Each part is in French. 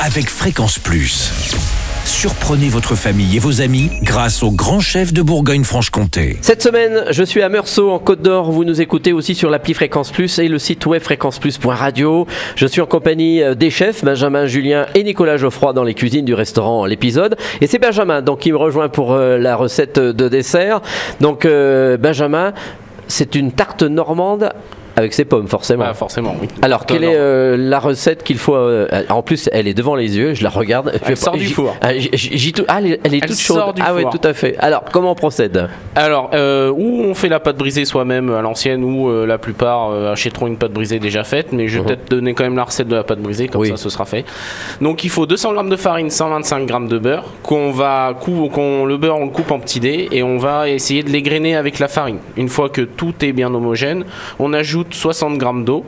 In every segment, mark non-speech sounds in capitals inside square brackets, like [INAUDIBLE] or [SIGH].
avec Fréquence Plus. Surprenez votre famille et vos amis grâce au grand chef de Bourgogne-Franche-Comté. Cette semaine, je suis à Meursault en Côte d'Or. Vous nous écoutez aussi sur l'appli Fréquence Plus et le site web fréquenceplus.radio. Je suis en compagnie euh, des chefs Benjamin Julien et Nicolas Geoffroy dans les cuisines du restaurant L'épisode. Et c'est Benjamin donc qui me rejoint pour euh, la recette de dessert. Donc euh, Benjamin, c'est une tarte normande avec ses pommes, forcément. Ah, forcément, oui. Alors, quelle est euh, la recette qu'il faut euh, En plus, elle est devant les yeux, je la regarde. Je Elle vais sort pas- du j'y- four. Ah, j'y- j'y tout- ah, elle est, elle est Elle toute sort chaude. du ah, oui, four. tout à fait. Alors, comment on procède? Alors, euh, ou on fait la pâte brisée soi-même à l'ancienne, ou euh, la plupart euh, achèteront une pâte brisée déjà faite, mais je vais peut-être donner quand même la recette de la pâte brisée, comme Mhm. Oui. ça ce sera fait. Donc il faut 200 g de farine, 125 g de beurre, qu'on va cou- qu'on le beurre on le coupe en petits dés et on va essayer de l'égrainer avec la farine. Une fois que tout est bien homogène, on ajoute 60 g d'eau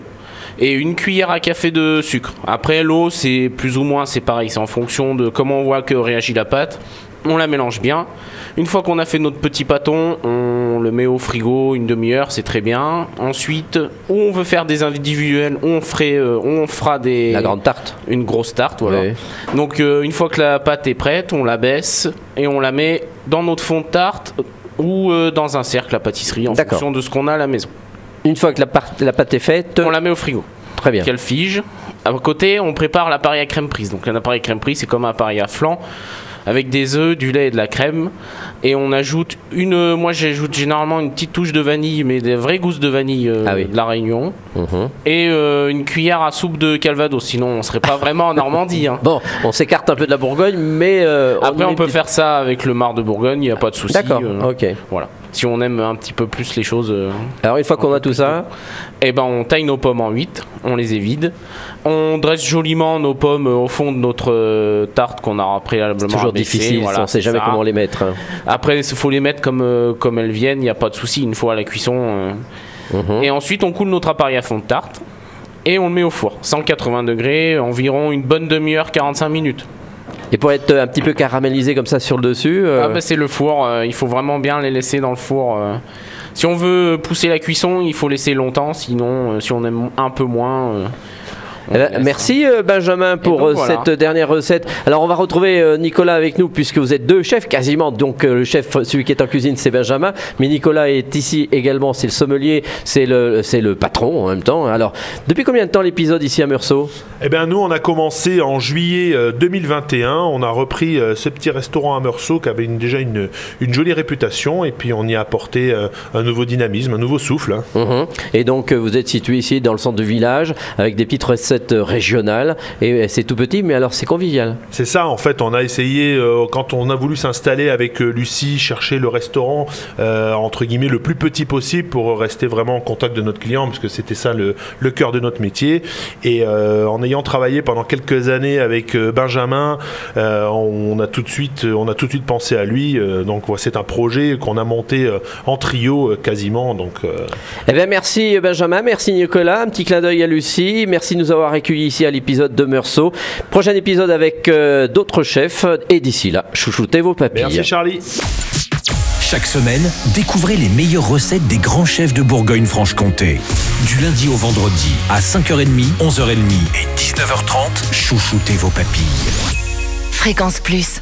et une cuillère à café de sucre. Après l'eau, c'est plus ou moins c'est pareil, c'est en fonction de comment on voit que réagit la pâte. On la mélange bien. Une fois qu'on a fait notre petit pâton, on le met au frigo une demi-heure, c'est très bien. Ensuite, ou on veut faire des individuels, on ferait, euh, on fera des La grande tarte. une grosse tarte, voilà. Oui. Donc euh, une fois que la pâte est prête, on la baisse et on la met dans notre fond de tarte ou euh, dans un cercle à pâtisserie en fonction de ce qu'on a à la maison. Une fois que la, pâte est faite, On la met au frigo très bien. qu'elle fige. À côté, on prépare l'appareil à crème prise. Donc un appareil crème prise, c'est comme un appareil à flan avec des œufs, du lait et de la crème. Et on ajoute une. Moi, j'ajoute généralement une petite touche de vanille, mais des vraies gousses de vanille euh, Ah oui. de la Réunion. Mhm. Et euh, une cuillère à soupe de Calvados. Sinon, on serait pas [LAUGHS] vraiment en Normandie. hein. Bon, on s'écarte un peu de la Bourgogne, mais euh, Après, on peut faire ça avec le mar de Bourgogne, il n'y a pas de souci. D'accord, ok. Voilà. Si on aime un petit peu plus les choses. euh, Alors, une fois qu'on a tout ça, Eh ben, on taille nos pommes en 8, on les évide. On dresse joliment nos pommes au fond de notre euh, tarte qu'on a préalablement c'est toujours abaissée, difficile, voilà, on ne sait jamais ça. comment les mettre. hein. Après, il faut les mettre comme, euh, comme elles viennent, il n'y a pas de souci, une fois à la cuisson. euh. Mhm. Et ensuite, on coule notre appareil à fond de tarte et on le met au four. 180 degrés, environ une bonne demi-heure, 45 minutes. Et pour être un petit peu caramélisé comme ça sur le dessus, euh, Ah bah, c'est le four, euh, il faut vraiment bien les laisser dans le four. euh. Si on veut pousser la cuisson, il faut laisser longtemps, sinon si on aime un peu moins... euh, Eh ben, merci euh, Benjamin pour donc, euh, voilà. cette dernière recette. Alors on va retrouver euh, Nicolas avec nous puisque vous êtes deux chefs quasiment. Donc euh, le chef, celui qui est en cuisine, c'est Benjamin, mais Nicolas est ici également. C'est le sommelier, c'est le, c'est le patron en même temps. Alors depuis combien de temps l'épisode ici à Meursault? Eh bien, nous, on a commencé en juillet euh, 2021. On a repris euh, ce petit restaurant à Meursault qui avait une- déjà une, une jolie réputation. Et puis, on y a apporté euh, un nouveau dynamisme, un nouveau souffle. hein. Mhm. Et donc euh, vous êtes situé ici dans le centre du village avec des petites recettes euh, régionales. Et euh, c'est tout petit, mais alors c'est convivial. C'est ça, en fait. On a essayé, euh, quand on a voulu s'installer avec Lucie, chercher le restaurant, euh, entre guillemets, le plus petit possible pour rester vraiment en contact de notre client, parce que c'était ça le, le cœur de notre métier. Et euh, en ayant travaillé pendant quelques années avec Benjamin, on a tout de suite, on a tout de suite pensé à lui. Donc, voilà, c'est un projet qu'on a monté en trio quasiment. Donc, Eh bien, merci Benjamin, merci Nicolas, un petit clin d'œil à Lucie, merci de nous avoir accueillis ici à l'épisode de Meursault. Prochain épisode avec euh, d'autres chefs, et d'ici là, chouchoutez vos papilles. merci Charlie. Chaque semaine, découvrez les meilleures recettes des grands chefs de Bourgogne-Franche-Comté. Du lundi au vendredi à 5h30, 11h30 et 19h30, chouchoutez vos papilles. Fréquence Plus.